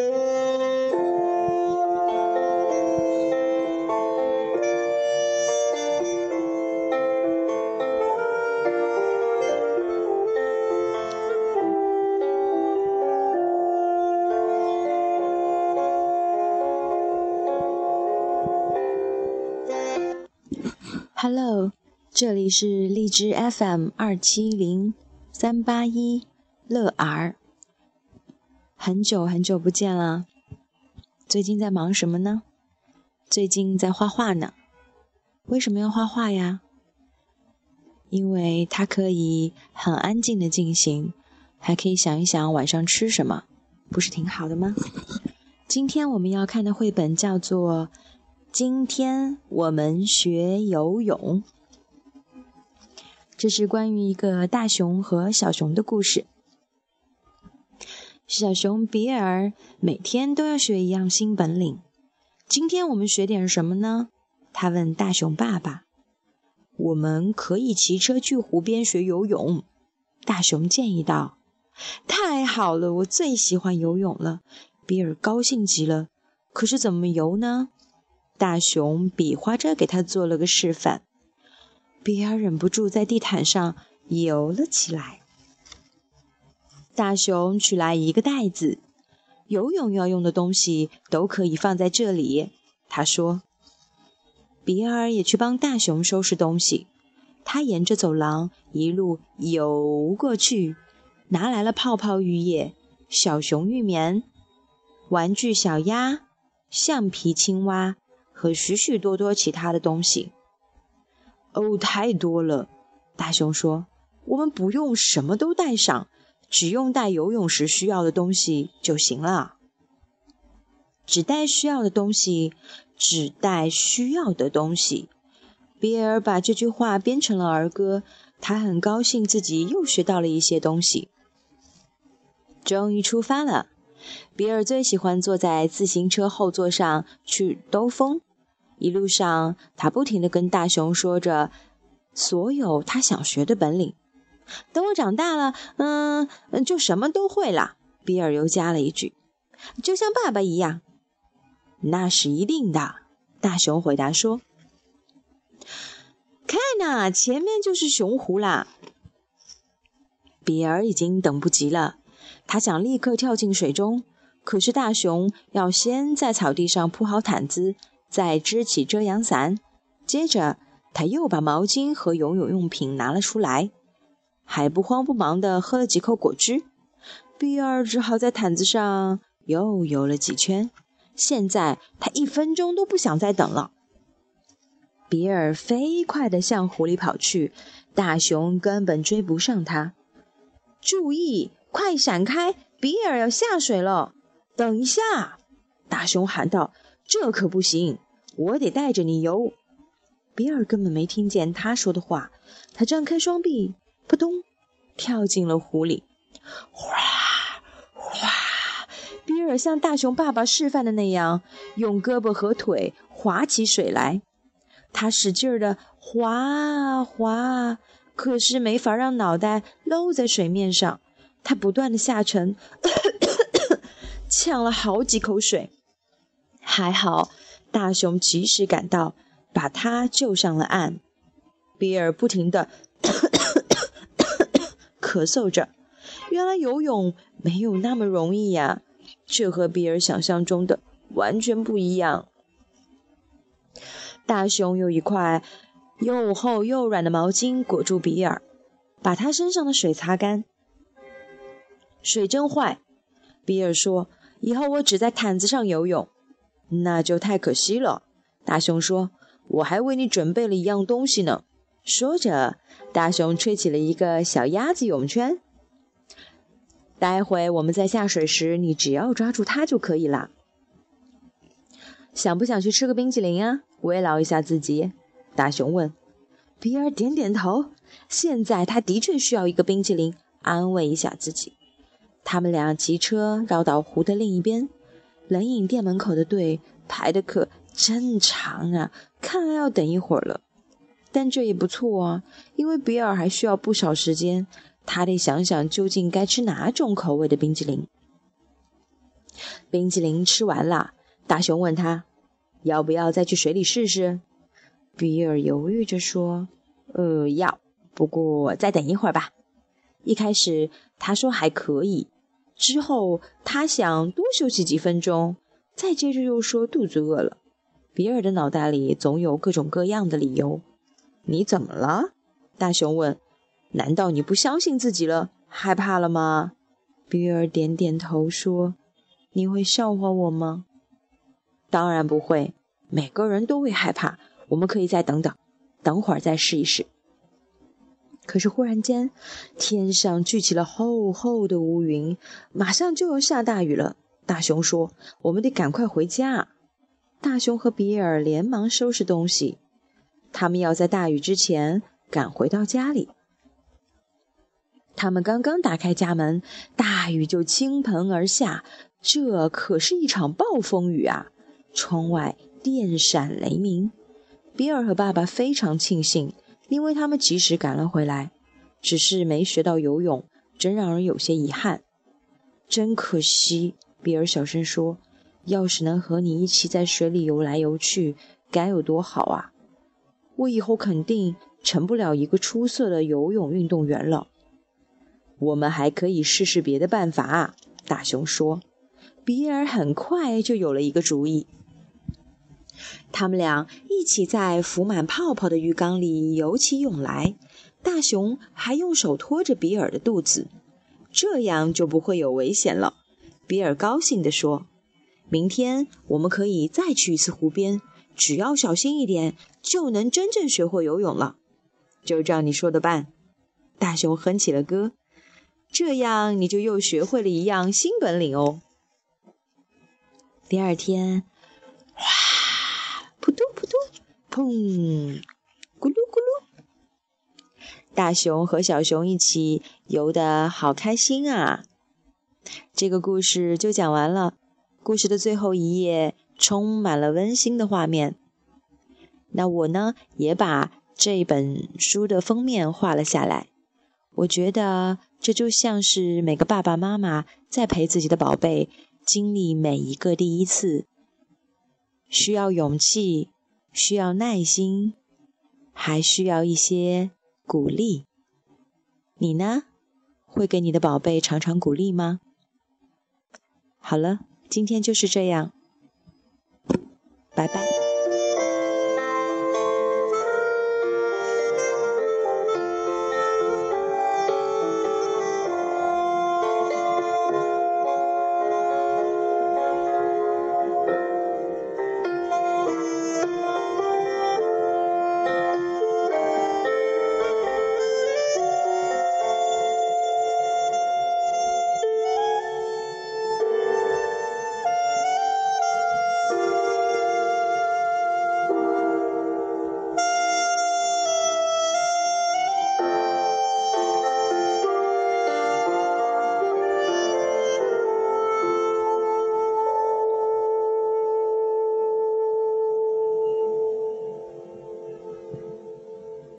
Hello，这里是荔枝 FM 二七零三八一乐儿。很久很久不见了，最近在忙什么呢？最近在画画呢。为什么要画画呀？因为它可以很安静的进行，还可以想一想晚上吃什么，不是挺好的吗？今天我们要看的绘本叫做。今天我们学游泳。这是关于一个大熊和小熊的故事。小熊比尔每天都要学一样新本领。今天我们学点什么呢？他问大熊爸爸。我们可以骑车去湖边学游泳。大熊建议道。太好了，我最喜欢游泳了。比尔高兴极了。可是怎么游呢？大熊比划着给他做了个示范，比尔忍不住在地毯上游了起来。大熊取来一个袋子，游泳要用的东西都可以放在这里。他说：“比尔也去帮大熊收拾东西。”他沿着走廊一路游过去，拿来了泡泡浴液、小熊浴棉、玩具小鸭、橡皮青蛙。和许许多多其他的东西。哦，太多了！大熊说：“我们不用什么都带上，只用带游泳时需要的东西就行了。只带需要的东西，只带需要的东西。”比尔把这句话编成了儿歌，他很高兴自己又学到了一些东西。终于出发了。比尔最喜欢坐在自行车后座上去兜风。一路上，他不停地跟大熊说着所有他想学的本领。等我长大了，嗯，就什么都会了。比尔又加了一句：“就像爸爸一样。”那是一定的，大熊回答说：“看呐，前面就是熊湖啦！”比尔已经等不及了，他想立刻跳进水中，可是大熊要先在草地上铺好毯子。再支起遮阳伞，接着他又把毛巾和游泳用品拿了出来，还不慌不忙地喝了几口果汁。比尔只好在毯子上又游了几圈。现在他一分钟都不想再等了。比尔飞快地向湖里跑去，大熊根本追不上他。注意，快闪开！比尔要下水了！等一下！大熊喊道。这可不行，我得带着你游。比尔根本没听见他说的话，他张开双臂，扑通，跳进了湖里。哗哗！比尔像大熊爸爸示范的那样，用胳膊和腿划起水来。他使劲儿的划啊划，可是没法让脑袋露在水面上。他不断的下沉，呛了好几口水。还好，大熊及时赶到，把他救上了岸。比尔不停的咳咳咳嗽着。原来游泳没有那么容易呀，这和比尔想象中的完全不一样。大熊用一块又厚又软的毛巾裹住比尔，把他身上的水擦干。水真坏，比尔说：“以后我只在毯子上游泳。”那就太可惜了，大熊说：“我还为你准备了一样东西呢。”说着，大熊吹起了一个小鸭子泳圈。待会我们在下水时，你只要抓住它就可以了。想不想去吃个冰淇淋啊？慰劳一下自己？大熊问。比尔点点头。现在他的确需要一个冰淇淋，安慰一下自己。他们俩骑车绕到湖的另一边。冷饮店门口的队排的可真长啊，看来要等一会儿了。但这也不错啊，因为比尔还需要不少时间，他得想想究竟该吃哪种口味的冰淇淋。冰淇淋吃完了，大熊问他要不要再去水里试试。比尔犹豫着说：“呃，要，不过再等一会儿吧。”一开始他说还可以，之后他想多休息几分钟，再接着又说肚子饿了。比尔的脑袋里总有各种各样的理由。你怎么了？大熊问。难道你不相信自己了？害怕了吗？比尔点点头说：“你会笑话我吗？”“当然不会，每个人都会害怕。我们可以再等等，等会儿再试一试。”可是忽然间，天上聚起了厚厚的乌云，马上就要下大雨了。大熊说：“我们得赶快回家。”大熊和比尔连忙收拾东西，他们要在大雨之前赶回到家里。他们刚刚打开家门，大雨就倾盆而下。这可是一场暴风雨啊！窗外电闪雷鸣。比尔和爸爸非常庆幸，因为他们及时赶了回来。只是没学到游泳，真让人有些遗憾。真可惜，比尔小声说：“要是能和你一起在水里游来游去，该有多好啊！我以后肯定成不了一个出色的游泳运动员了。”我们还可以试试别的办法，大熊说。比尔很快就有了一个主意。他们俩一起在浮满泡泡的浴缸里游起泳来，大熊还用手托着比尔的肚子，这样就不会有危险了。比尔高兴地说：“明天我们可以再去一次湖边，只要小心一点，就能真正学会游泳了。”就照你说的办。大熊哼起了歌。这样你就又学会了一样新本领哦。第二天，哇，扑通扑通，砰，咕噜咕噜，大熊和小熊一起游得好开心啊！这个故事就讲完了。故事的最后一页充满了温馨的画面。那我呢，也把这本书的封面画了下来。我觉得。这就像是每个爸爸妈妈在陪自己的宝贝经历每一个第一次，需要勇气，需要耐心，还需要一些鼓励。你呢？会给你的宝贝常常鼓励吗？好了，今天就是这样，拜拜。